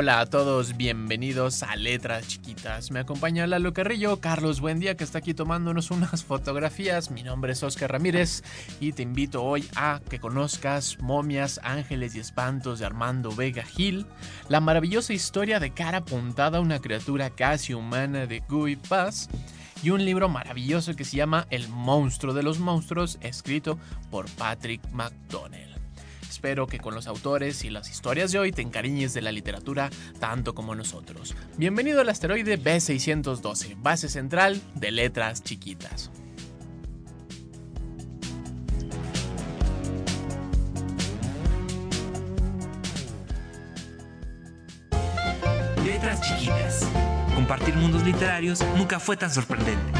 Hola a todos, bienvenidos a Letras Chiquitas. Me acompaña Lalo Carrillo, Carlos Buendía, que está aquí tomándonos unas fotografías. Mi nombre es Oscar Ramírez y te invito hoy a que conozcas Momias, Ángeles y Espantos de Armando Vega Gil, la maravillosa historia de cara apuntada a una criatura casi humana de Guy Paz y un libro maravilloso que se llama El monstruo de los monstruos, escrito por Patrick McDonnell. Espero que con los autores y las historias de hoy te encariñes de la literatura tanto como nosotros. Bienvenido al asteroide B612, base central de letras chiquitas. Letras chiquitas. Compartir mundos literarios nunca fue tan sorprendente.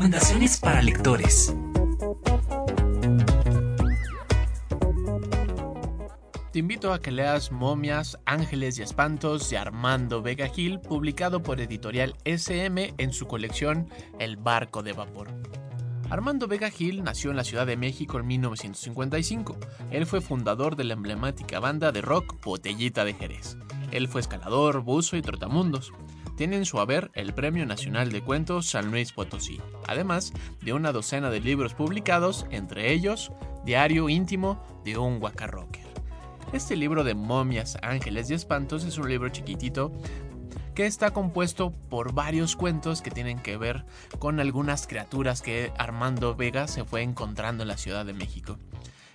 Recomendaciones para lectores. Te invito a que leas Momias, Ángeles y Espantos de Armando Vega Gil, publicado por editorial SM en su colección El Barco de Vapor. Armando Vega Gil nació en la Ciudad de México en 1955. Él fue fundador de la emblemática banda de rock Botellita de Jerez. Él fue escalador, buzo y trotamundos tiene en su haber el Premio Nacional de Cuentos San Luis Potosí, además de una docena de libros publicados, entre ellos Diario íntimo de un guacarrocker. Este libro de momias, ángeles y espantos es un libro chiquitito que está compuesto por varios cuentos que tienen que ver con algunas criaturas que Armando Vega se fue encontrando en la Ciudad de México.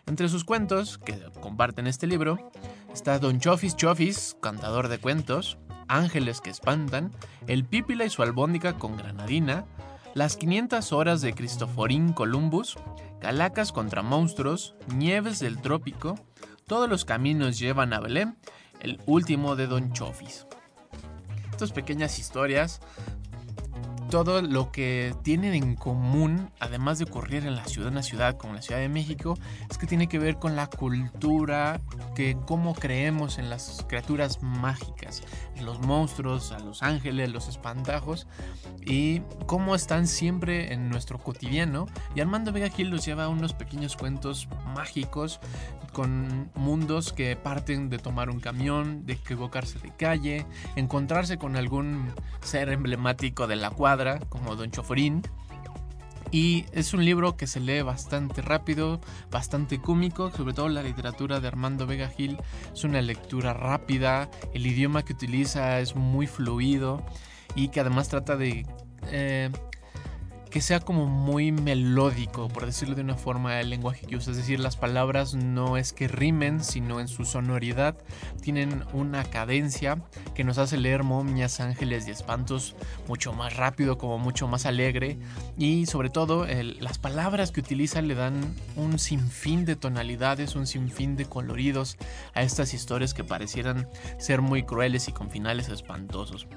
Entre sus cuentos, que comparten este libro, está Don Chofis Chofis, cantador de cuentos, Ángeles que espantan, El Pípila y su albóndiga con granadina, Las 500 horas de Cristoforín Columbus, Calacas contra monstruos, Nieves del trópico, Todos los caminos llevan a Belén, El último de Don Chofis. Estas pequeñas historias todo lo que tienen en común, además de ocurrir en la ciudad, una ciudad como la Ciudad de México, es que tiene que ver con la cultura, que cómo creemos en las criaturas mágicas, en los monstruos, a los ángeles, los espantajos, y cómo están siempre en nuestro cotidiano. Y Armando Vega Gil nos lleva a unos pequeños cuentos mágicos con mundos que parten de tomar un camión, de equivocarse de calle, encontrarse con algún ser emblemático de la cuadra, como Don Choforín. Y es un libro que se lee bastante rápido, bastante cómico, sobre todo la literatura de Armando Vega Gil es una lectura rápida, el idioma que utiliza es muy fluido y que además trata de eh, que sea como muy melódico, por decirlo de una forma, el lenguaje que usa. Es decir, las palabras no es que rimen, sino en su sonoridad tienen una cadencia que nos hace leer momias, ángeles y espantos mucho más rápido, como mucho más alegre. Y sobre todo, las palabras que utiliza le dan un sinfín de tonalidades, un sinfín de coloridos a estas historias que parecieran ser muy crueles y con finales espantosos.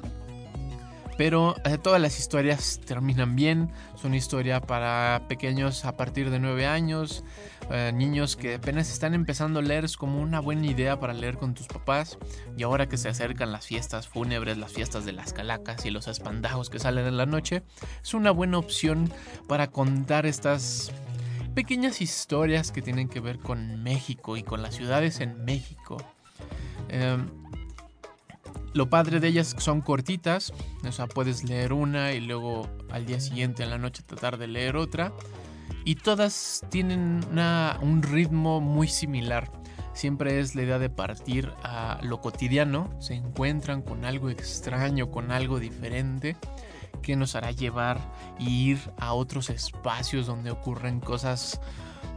Pero eh, todas las historias terminan bien. Son historia para pequeños a partir de 9 años. Eh, niños que apenas están empezando a leer. Es como una buena idea para leer con tus papás. Y ahora que se acercan las fiestas fúnebres, las fiestas de las calacas y los espandajos que salen en la noche. Es una buena opción para contar estas pequeñas historias que tienen que ver con México y con las ciudades en México. Eh, lo padre de ellas son cortitas, o sea, puedes leer una y luego al día siguiente en la noche tratar de leer otra. Y todas tienen un ritmo muy similar. Siempre es la idea de partir a lo cotidiano, se encuentran con algo extraño, con algo diferente que nos hará llevar y ir a otros espacios donde ocurren cosas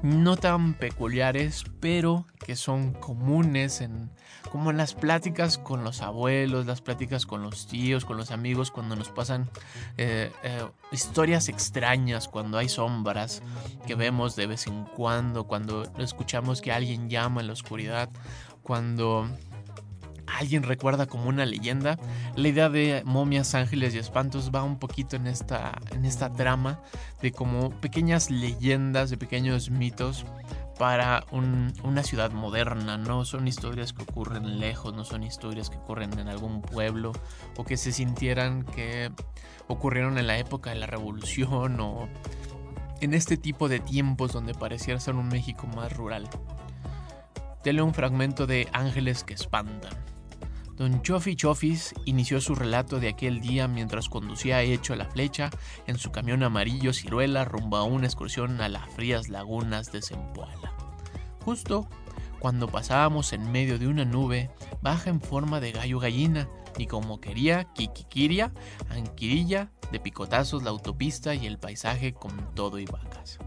no tan peculiares, pero que son comunes en como en las pláticas con los abuelos, las pláticas con los tíos, con los amigos, cuando nos pasan eh, eh, historias extrañas, cuando hay sombras que vemos de vez en cuando, cuando escuchamos que alguien llama en la oscuridad, cuando alguien recuerda como una leyenda. La idea de momias, ángeles y espantos va un poquito en esta, en esta trama de como pequeñas leyendas, de pequeños mitos para una ciudad moderna, no son historias que ocurren lejos, no son historias que ocurren en algún pueblo o que se sintieran que ocurrieron en la época de la revolución o en este tipo de tiempos donde pareciera ser un México más rural. Te un fragmento de Ángeles que espantan. Don Chofi Chofis inició su relato de aquel día mientras conducía hecho la flecha en su camión amarillo ciruela rumbo a una excursión a las frías lagunas de Zempoala. Justo cuando pasábamos en medio de una nube baja en forma de gallo gallina y como quería, Kikikiria, Anquirilla, de picotazos la autopista y el paisaje con todo y vacas.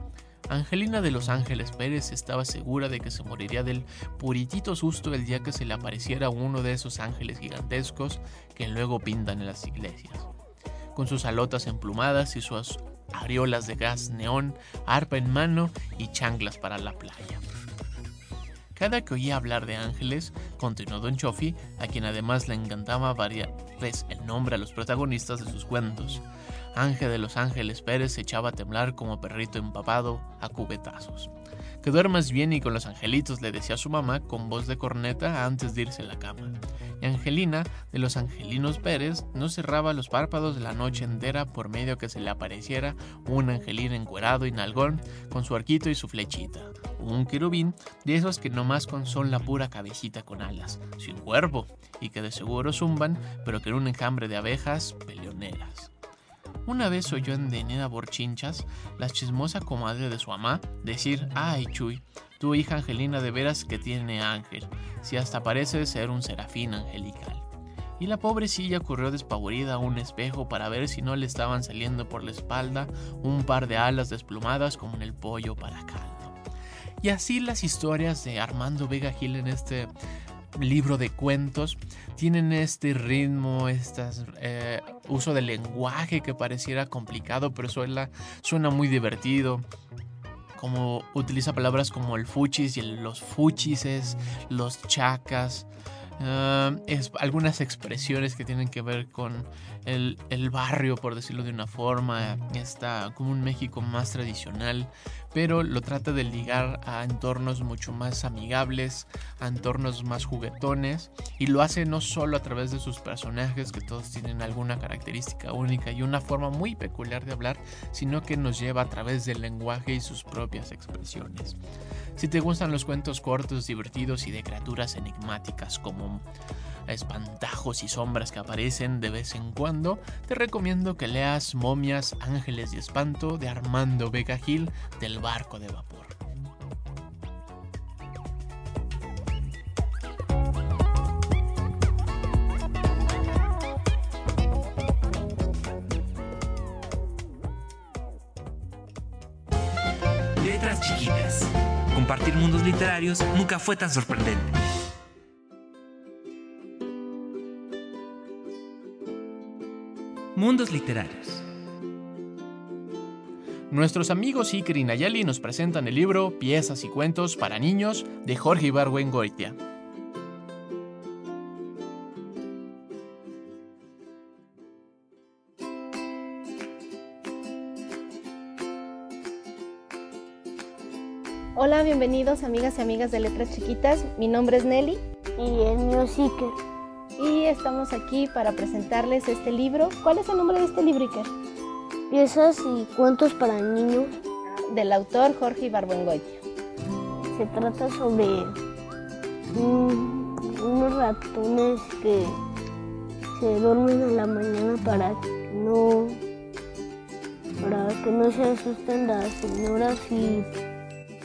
Angelina de los Ángeles Pérez estaba segura de que se moriría del puritito susto el día que se le apareciera uno de esos ángeles gigantescos que luego pintan en las iglesias. Con sus alotas emplumadas y sus areolas de gas neón, arpa en mano y chanclas para la playa. Cada que oía hablar de ángeles, continuó Don Chofi, a quien además le encantaba variarles el nombre a los protagonistas de sus cuentos, Ángel de los Ángeles Pérez se echaba a temblar como perrito empapado a cubetazos. Que duermas bien y con los angelitos le decía su mamá con voz de corneta antes de irse a la cama. Y Angelina, de los Angelinos Pérez, no cerraba los párpados la noche entera por medio que se le apareciera un angelín encuerado y nalgón con su arquito y su flechita. Un querubín de esos que nomás con son la pura cabecita con alas, sin cuerpo, y que de seguro zumban, pero que en un enjambre de abejas peleoneras. Una vez oyó en Deneda Borchinchas, la chismosa comadre de su mamá, decir, ay Chuy, tu hija Angelina de veras que tiene ángel, si hasta parece ser un serafín angelical. Y la pobrecilla corrió despavorida a un espejo para ver si no le estaban saliendo por la espalda un par de alas desplumadas como en el pollo para caldo. Y así las historias de Armando Vega Gil en este libro de cuentos tienen este ritmo, este uso del lenguaje que pareciera complicado, pero suena, suena muy divertido. Como utiliza palabras como el fuchis y los fuchises, los chacas, ah, algunas expresiones que tienen que ver con el, barrio, por decirlo de una forma, está como un México más tradicional, pero lo trata de ligar a entornos mucho más amigables, a entornos más juguetones, y lo hace no solo a través de sus personajes, que todos tienen alguna característica única y una forma muy peculiar de hablar, sino que nos lleva a través del lenguaje y sus propias expresiones. Si te gustan los cuentos cortos, divertidos y de criaturas enigmáticas como espantajos y sombras que aparecen de vez en cuando, te recomiendo que leas Momias, Ángeles y Espanto de Armando Vega Gil del barco de vapor. Letras chiquitas. Compartir mundos literarios nunca fue tan sorprendente. Mundos Literarios. Nuestros amigos Iker y Nayeli nos presentan el libro Piezas y cuentos para niños de Jorge Ibargüengoitia. Hola, bienvenidos amigas y amigas de Letras Chiquitas. Mi nombre es Nelly. Y el mío es Iker y estamos aquí para presentarles este libro. ¿Cuál es el nombre de este libro, Iker? Piezas y cuentos para niños. Del autor Jorge Ibarbuengoitia. Se trata sobre unos ratones que se duermen en la mañana para que no para que no se asusten las señoras y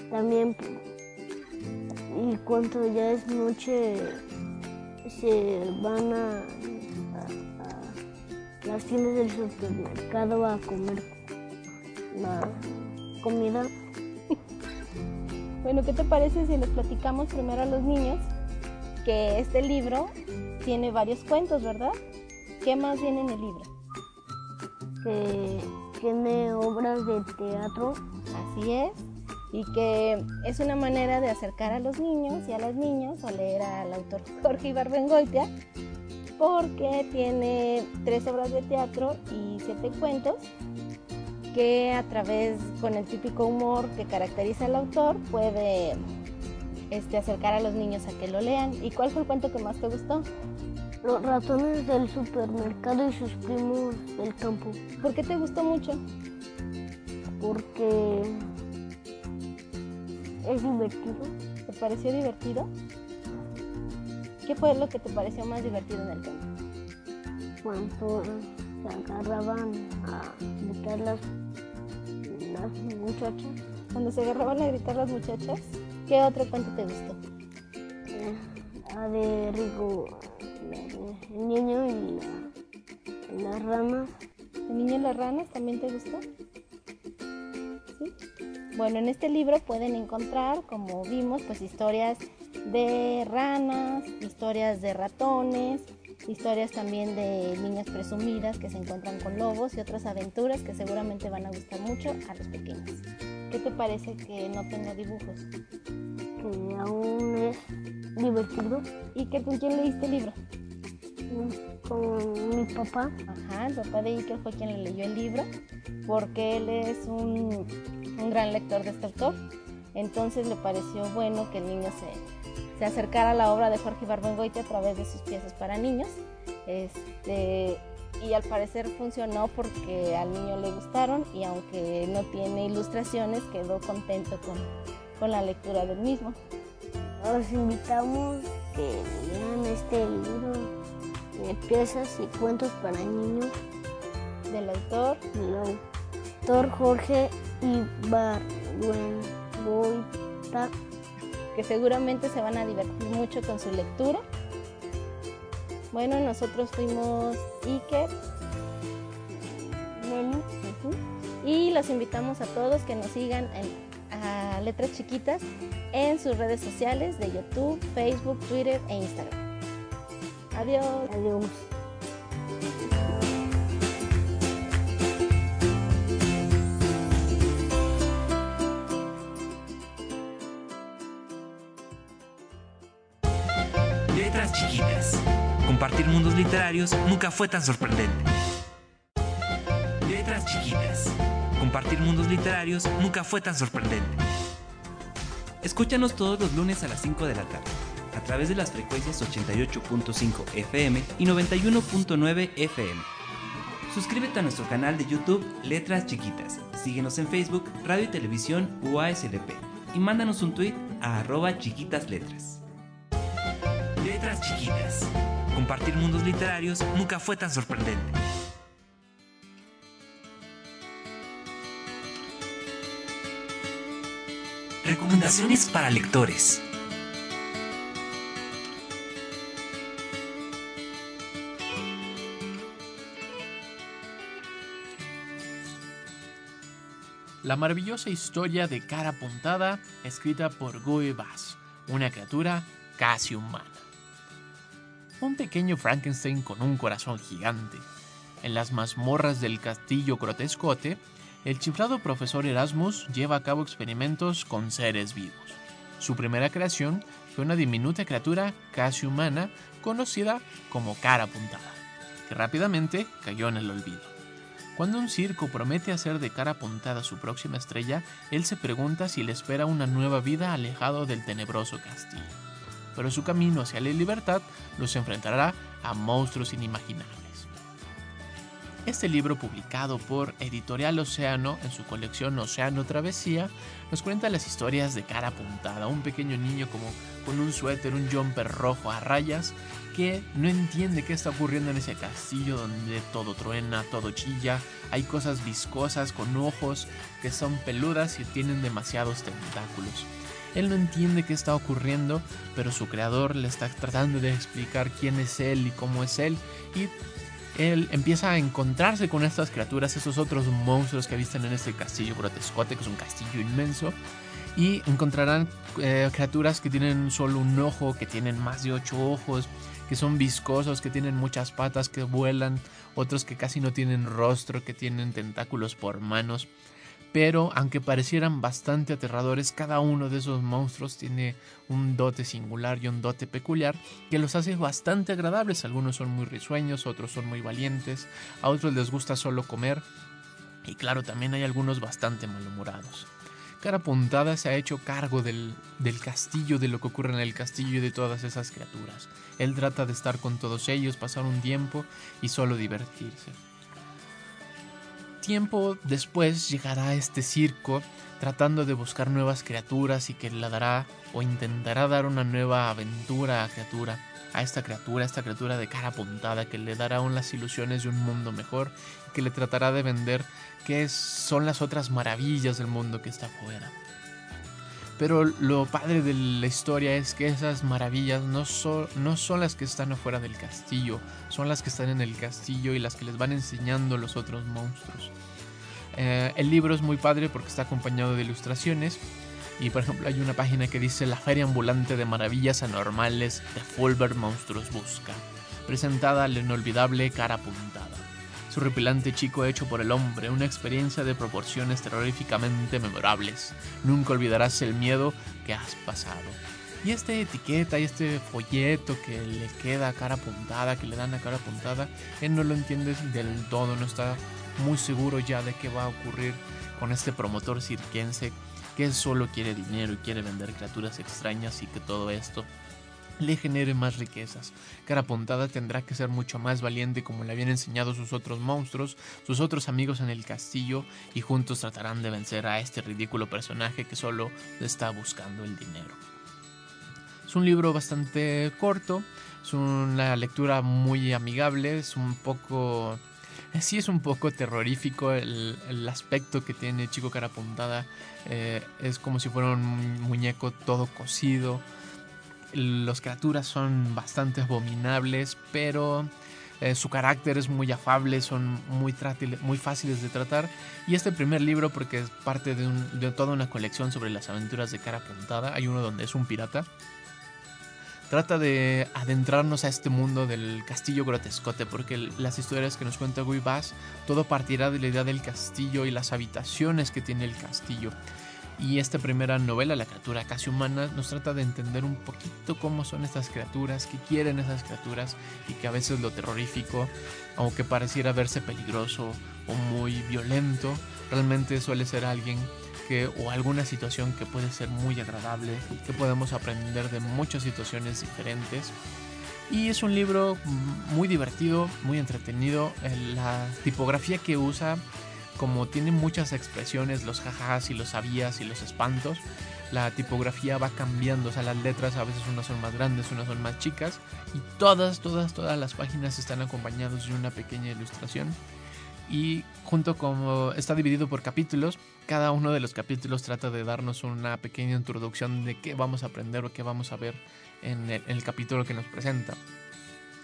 también y cuando ya es noche se van a, las tiendas del supermercado a comer la comida Bueno, ¿qué te parece si les platicamos primero a los niños que este libro tiene varios cuentos, ¿verdad? ¿Qué más viene en el libro? Que tiene obras de teatro. Así es. Y que es una manera de acercar a los niños y a las niñas a leer al autor Jorge Ibarbengoitia, porque tiene tres obras de teatro y siete cuentos que a través, con el típico humor que caracteriza al autor, puede este, acercar a los niños a que lo lean. ¿Y cuál fue el cuento que más te gustó? Los ratones del supermercado y sus primos del campo. ¿Por qué te gustó mucho? Porque es divertido. ¿Te pareció divertido? ¿Qué fue lo que te pareció más divertido en el cuento? Cuando se agarraban a gritar las, las muchachas. Cuando se agarraban a gritar las muchachas, ¿qué otro cuento te gustó? Eh, la de Rigo, la de el niño y la- las ranas. ¿El niño y las ranas también te gustó? ¿Sí? Bueno, en este libro pueden encontrar, como vimos, pues historias de ranas, historias de ratones, historias también de niñas presumidas que se encuentran con lobos y otras aventuras que seguramente van a gustar mucho a los pequeños. ¿Qué te parece que no tenga dibujos? que aún es divertido. ¿Y que con quién leíste el libro? Con mi papá, Ajá, el papá de Iker fue quien le leyó el libro, porque él es un, un gran lector de este autor. Entonces le pareció bueno que el niño se, se acercara a la obra de Jorge Ibarbengoite a través de sus piezas para niños. Este, y al parecer funcionó porque al niño le gustaron y aunque no tiene ilustraciones, quedó contento con, con la lectura del mismo. los invitamos que lean este libro de piezas y cuentos para niños Del autor, autor Jorge Ibargüengoita. que seguramente se van a divertir mucho con su lectura. Bueno, nosotros fuimos Iker y los invitamos a todos que nos sigan en, a Letras Chiquitas en sus redes sociales de YouTube, Facebook, Twitter e Instagram. Adiós. Adiós. Mundos literarios nunca fue tan sorprendente. Letras chiquitas. Compartir mundos literarios nunca fue tan sorprendente. Escúchanos todos los lunes a las 5 de la tarde, a través de las frecuencias 88.5 FM y 91.9 FM. Suscríbete a nuestro canal de YouTube Letras Chiquitas. Síguenos en Facebook, Radio y Televisión UASLP. Y mándanos un tweet a arroba chiquitasletras. Letras chiquitas. Compartir mundos literarios nunca fue tan sorprendente. Recomendaciones para lectores. La maravillosa historia de cara puntada, escrita por Guy Bass, una criatura casi humana. Un pequeño Frankenstein con un corazón gigante. En las mazmorras del castillo Grotescote, el chiflado profesor Erasmus lleva a cabo experimentos con seres vivos. Su primera creación fue una diminuta criatura casi humana conocida como cara puntada, que rápidamente cayó en el olvido. Cuando un circo promete hacer de cara apuntada su próxima estrella, él se pregunta si le espera una nueva vida alejado del tenebroso castillo. Pero su camino hacia la libertad los enfrentará a monstruos inimaginables. Este libro, publicado por Editorial Océano en su colección Océano Travesía, nos cuenta las historias de cara apuntada, un pequeño niño como con un suéter, un jumper rojo a rayas, que no entiende qué está ocurriendo en ese castillo donde todo truena, todo chilla, hay cosas viscosas con ojos que son peludas y tienen demasiados tentáculos. Él no entiende qué está ocurriendo, pero su creador le está tratando de explicar quién es él y cómo es él, y él empieza a encontrarse con estas criaturas, esos otros monstruos que visten en este castillo grotescote, que es un castillo inmenso, Y encontrarán eh, criaturas que tienen solo un ojo, que tienen más de ocho ojos, que son viscosos, que tienen muchas patas, que vuelan, otros que casi no tienen rostro, que tienen tentáculos por manos. Pero aunque parecieran bastante aterradores, cada uno de esos monstruos tiene un dote singular y un dote peculiar que los hace bastante agradables. Algunos son muy risueños, otros son muy valientes, a otros les gusta solo comer y claro, también hay algunos bastante malhumorados. Cara Puntada se ha hecho cargo del, del, castillo, de lo que ocurre en el castillo y de todas esas criaturas. Él trata de estar con todos ellos, pasar un tiempo y solo divertirse. Tiempo después llegará este circo tratando de buscar nuevas criaturas y que le dará o intentará dar una nueva aventura a criatura a esta criatura, a esta criatura de cara puntada que le dará aún las ilusiones de un mundo mejor que le tratará de vender qué son las otras maravillas del mundo que está afuera. Pero lo padre de la historia es que esas maravillas no son, no son las que están afuera del castillo, son las que están en el castillo y las que les van enseñando los otros monstruos. Eh, el libro es muy padre porque está acompañado de ilustraciones y por ejemplo hay una página que dice La Feria Ambulante de Maravillas Anormales de Fulbert Monstruos Busca, presentada al inolvidable cara puntada. Su repilante chico hecho por el hombre, una experiencia de proporciones terroríficamente memorables. Nunca olvidarás el miedo que has pasado. Y esta etiqueta y este folleto que le queda a cara puntada, que le dan a cara puntada, él no lo entiende del todo, no está muy seguro ya de qué va a ocurrir con este promotor cirquense que solo quiere dinero y quiere vender criaturas extrañas y que todo esto le genere más riquezas. Cara Puntada tendrá que ser mucho más valiente como le habían enseñado sus otros monstruos, sus otros amigos en el castillo, y juntos tratarán de vencer a este ridículo personaje que solo está buscando el dinero. Es un libro bastante corto, es una lectura muy amigable, es un poco sí es un poco terrorífico el, aspecto que tiene Chico Cara Puntada. Eh, es como si fuera un muñeco todo cocido. Las criaturas son bastante abominables, pero eh, su carácter es muy afable, son muy, muy fáciles de tratar. Y este primer libro, porque es parte de, de toda una colección sobre las aventuras de Cara Puntada, hay uno donde es un pirata trata de adentrarnos a este mundo del castillo grotescote, porque las historias que nos cuenta Guy Bass, todo partirá de la idea del castillo y las habitaciones que tiene el castillo. Y esta primera novela, La criatura casi humana, nos trata de entender un poquito cómo son estas criaturas, qué quieren esas criaturas y que a veces lo terrorífico, aunque pareciera verse peligroso o muy violento, realmente suele ser alguien o alguna situación que puede ser muy agradable, que podemos aprender de muchas situaciones diferentes. Y es un libro muy divertido, muy entretenido. La tipografía que usa, como tiene muchas expresiones, los jajas y los sabías y los espantos, la tipografía va cambiando, o sea, las letras a veces unas son más grandes, unas son más chicas, y todas, todas, todas las páginas están acompañadas de una pequeña ilustración y junto como está dividido por capítulos, cada uno de los capítulos trata de darnos una pequeña introducción de qué vamos a aprender o qué vamos a ver en el, capítulo que nos presenta.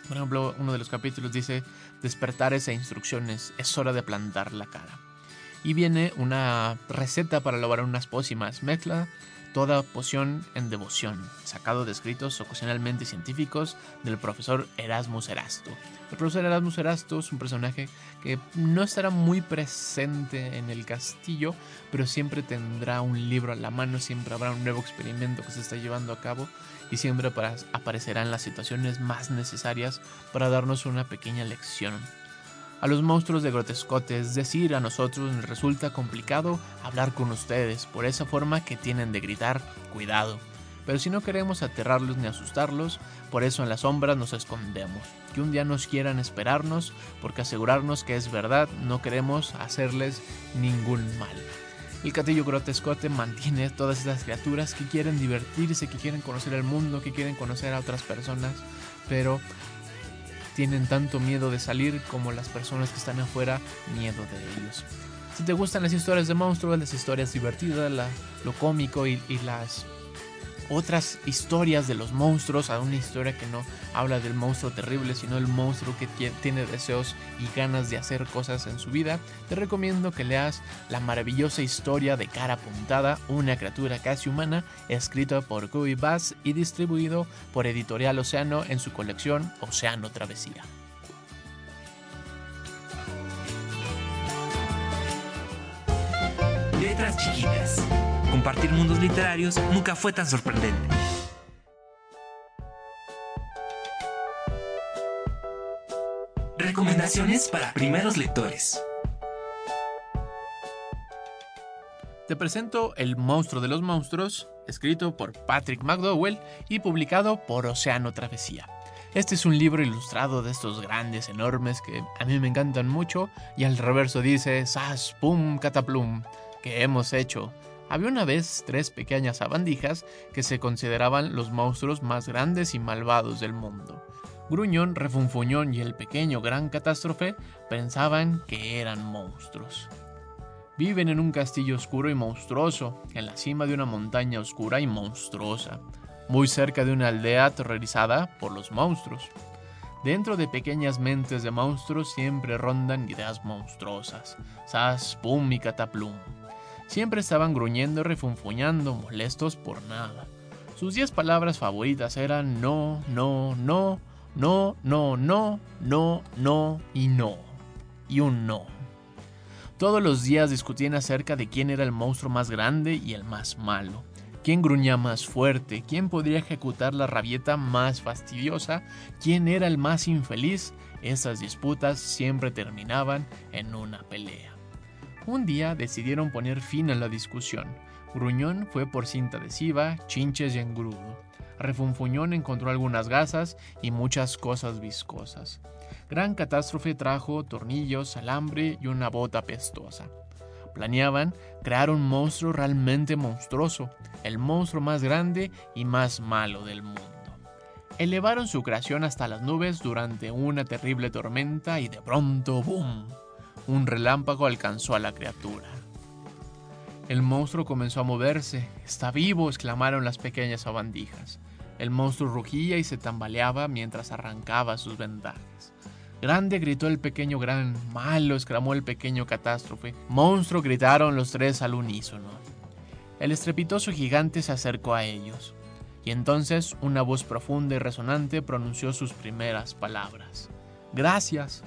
Por ejemplo, uno de los capítulos dice despertares e instrucciones, es hora de plantar la cara. Y viene una receta para elaborar unas pócimas, mezcla toda poción en devoción, sacado de escritos ocasionalmente científicos del profesor Erasmus Erasto. El profesor Erasmus Erasto es un personaje que no estará muy presente en el castillo, pero siempre tendrá un libro a la mano, siempre habrá un nuevo experimento que se está llevando a cabo y siempre aparecerá en las situaciones más necesarias para darnos una pequeña lección a los monstruos de grotescote, es decir, a nosotros nos resulta complicado hablar con ustedes por esa forma que tienen de gritar, cuidado. Pero si no queremos aterrarlos ni asustarlos, por eso en las sombras nos escondemos. Que un día nos quieran esperarnos, porque asegurarnos que es verdad, no queremos hacerles ningún mal. El castillo grotescote mantiene todas esas criaturas que quieren divertirse, que quieren conocer el mundo, que quieren conocer a otras personas, pero tienen tanto miedo de salir como las personas que están afuera miedo de ellos. Si te gustan las historias de monstruos, las historias divertidas, lo cómico y, las otras historias de los monstruos, a una historia que no habla del monstruo terrible, sino el monstruo que tiene deseos y ganas de hacer cosas en su vida, te recomiendo que leas la maravillosa historia de Cara Puntada, una criatura casi humana, escrita por Guy Bass y distribuido por Editorial Océano en su colección Océano Travesía. Letras chiquitas. Compartir mundos literarios nunca fue tan sorprendente. Recomendaciones para primeros lectores. Te presento El monstruo de los monstruos, escrito por Patrick McDowell y publicado por Océano Travesía. Este es un libro ilustrado de estos grandes, enormes, que a mí me encantan mucho, y al reverso dice Sas, pum, cataplum, que hemos hecho. Había una vez tres pequeñas sabandijas que se consideraban los monstruos más grandes y malvados del mundo. Gruñón, Refunfuñón y el pequeño Gran Catástrofe pensaban que eran monstruos. Viven en un castillo oscuro y monstruoso, en la cima de una montaña oscura y monstruosa, muy cerca de una aldea aterrorizada por los monstruos. Dentro de pequeñas mentes de monstruos siempre rondan ideas monstruosas, sas, pum y cataplum. Siempre estaban gruñendo y refunfuñando, molestos por nada. Sus diez palabras favoritas eran no, no, no, no, no, no, no, no y no. Y un no. Todos los días discutían acerca de quién era el monstruo más grande y el más malo. ¿Quién gruñía más fuerte? ¿Quién podría ejecutar la rabieta más fastidiosa? ¿Quién era el más infeliz? Esas disputas siempre terminaban en una pelea. Un día decidieron poner fin a la discusión. Gruñón fue por cinta adhesiva, chinches y engrudo. Refunfuñón encontró algunas gasas y muchas cosas viscosas. Gran catástrofe trajo tornillos, alambre y una bota pestosa. Planeaban crear un monstruo realmente monstruoso, el monstruo más grande y más malo del mundo. Elevaron su creación hasta las nubes durante una terrible tormenta y de pronto ¡boom! Un relámpago alcanzó a la criatura. El monstruo comenzó a moverse. Está vivo, exclamaron las pequeñas sabandijas. El monstruo rugía y se tambaleaba mientras arrancaba sus vendajes. Grande gritó el pequeño gran, malo exclamó el pequeño catástrofe. Monstruo gritaron los tres al unísono. El estrepitoso gigante se acercó a ellos, y entonces una voz profunda y resonante pronunció sus primeras palabras. Gracias,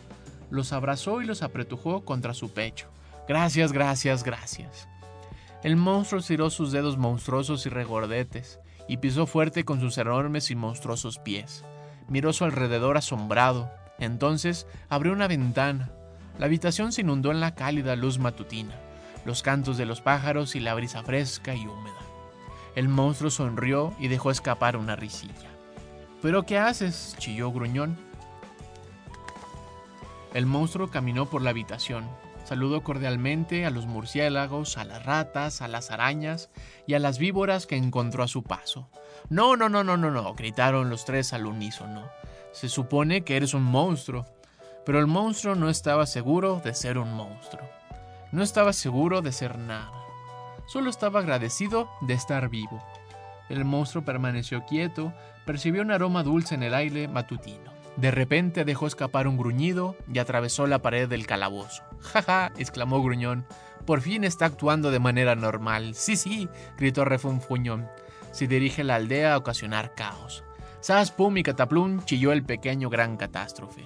los abrazó y los apretujó contra su pecho. Gracias, gracias, gracias. El monstruo estiró sus dedos monstruosos y regordetes y pisó fuerte con sus enormes y monstruosos pies. Miró su alrededor asombrado. Entonces abrió una ventana. La habitación se inundó en la cálida luz matutina, los cantos de los pájaros y la brisa fresca y húmeda. El monstruo sonrió y dejó escapar una risilla. ¿Pero qué haces? chilló Gruñón. El monstruo caminó por la habitación, saludó cordialmente a los murciélagos, a las ratas, a las arañas y a las víboras que encontró a su paso. No, no, no, no, no, no, gritaron los tres al unísono. Se supone que eres un monstruo, pero el monstruo no estaba seguro de ser un monstruo. No estaba seguro de ser nada. Solo estaba agradecido de estar vivo. El monstruo permaneció quieto, percibió un aroma dulce en el aire matutino. De repente dejó escapar un gruñido y atravesó la pared del calabozo. ¡Ja, exclamó Gruñón. Por fin está actuando de manera normal. Sí, sí, gritó Refunfuñón. Se dirige a la aldea a ocasionar caos. Sas, pum y cataplum chilló el pequeño gran catástrofe.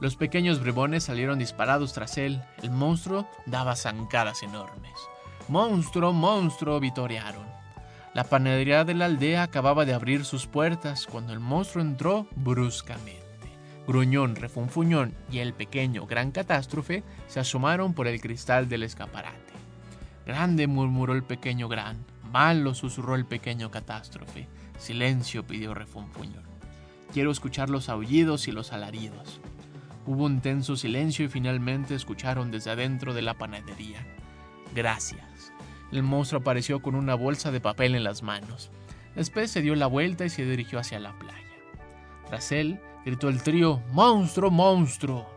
Los pequeños bribones salieron disparados tras él. El monstruo daba zancadas enormes. ¡Monstruo, monstruo! vitorearon. La panadería de la aldea acababa de abrir sus puertas cuando el monstruo entró bruscamente. Gruñón, Refunfuñón y el pequeño Gran Catástrofe se asomaron por el cristal del escaparate. Grande murmuró el pequeño Gran. Malo susurró el pequeño Catástrofe. Silencio pidió Refunfuñón. Quiero escuchar los aullidos y los alaridos. Hubo un tenso silencio y finalmente escucharon desde adentro de la panadería. Gracias. El monstruo apareció con una bolsa de papel en las manos. Después se dio la vuelta y se dirigió hacia la playa. Tras él, gritó el trío, ¡Monstruo, monstruo!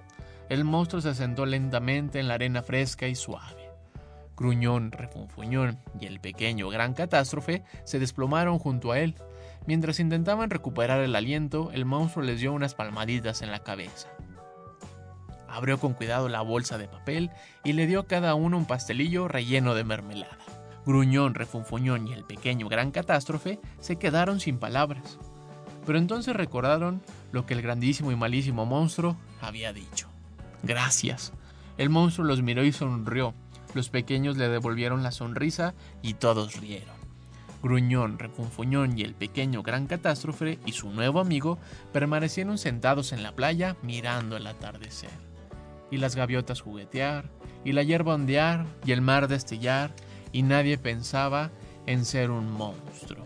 El monstruo se sentó lentamente en la arena fresca y suave. Gruñón, Refunfuñón y el pequeño Gran Catástrofe se desplomaron junto a él. Mientras intentaban recuperar el aliento, el monstruo les dio unas palmaditas en la cabeza. Abrió con cuidado la bolsa de papel y le dio a cada uno un pastelillo relleno de mermelada. Gruñón, Refunfuñón y el pequeño Gran Catástrofe se quedaron sin palabras. Pero entonces recordaron lo que el grandísimo y malísimo monstruo había dicho. Gracias. El monstruo los miró y sonrió. Los pequeños le devolvieron la sonrisa y todos rieron. Gruñón, Refunfuñón y el pequeño Gran Catástrofe y su nuevo amigo permanecieron sentados en la playa mirando el atardecer. Y las gaviotas juguetear, y la hierba ondear, y el mar destellar, y nadie pensaba en ser un monstruo.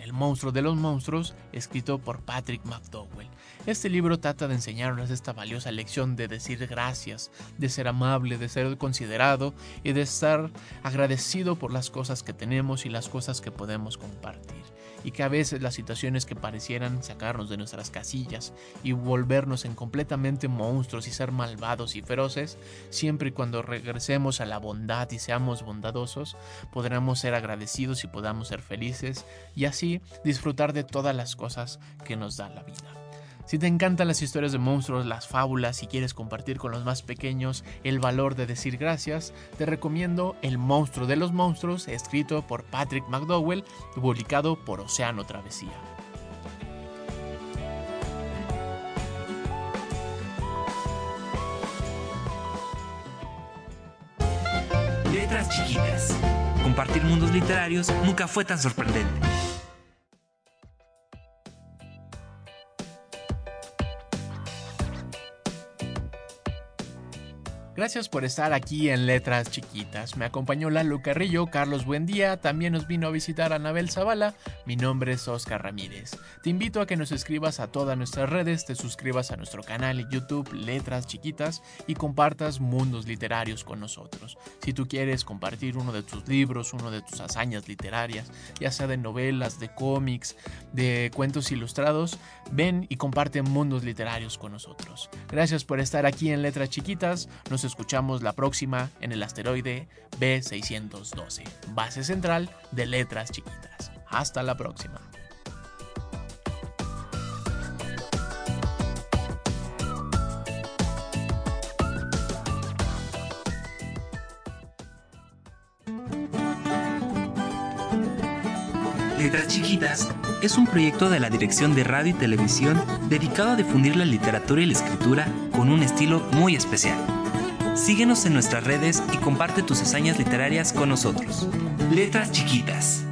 El monstruo de los monstruos, escrito por Patrick McDowell. Este libro trata de enseñarnos esta valiosa lección de decir gracias, de ser amable, de ser considerado y de estar agradecido por las cosas que tenemos y las cosas que podemos compartir y que a veces las situaciones que parecieran sacarnos de nuestras casillas y volvernos en completamente monstruos y ser malvados y feroces, siempre y cuando regresemos a la bondad y seamos bondadosos, podremos ser agradecidos y podamos ser felices y así disfrutar de todas las cosas que nos da la vida. Si te encantan las historias de monstruos, las fábulas y quieres compartir con los más pequeños el valor de decir gracias, te recomiendo El monstruo de los monstruos, escrito por Patrick McDowell, publicado por Océano Travesía. Letras chiquitas. Compartir mundos literarios nunca fue tan sorprendente. Gracias por estar aquí en Letras Chiquitas. Me acompañó Lalo Carrillo, Carlos Buendía, también nos vino a visitar Anabel Zavala. Mi nombre es Oscar Ramírez. Te invito a que nos escribas a todas nuestras redes, te suscribas a nuestro canal YouTube Letras Chiquitas y compartas mundos literarios con nosotros. Si tú quieres compartir uno de tus libros, uno de tus hazañas literarias, ya sea de novelas, de cómics, de cuentos ilustrados, ven y comparte mundos literarios con nosotros. Gracias por estar aquí en Letras Chiquitas. Nos escuchamos la próxima en el asteroide B612, base central de letras chiquitas. Hasta la próxima. Letras Chiquitas es un proyecto de la Dirección de Radio y Televisión dedicado a difundir la literatura y la escritura con un estilo muy especial. Síguenos en nuestras redes y comparte tus hazañas literarias con nosotros. Letras Chiquitas.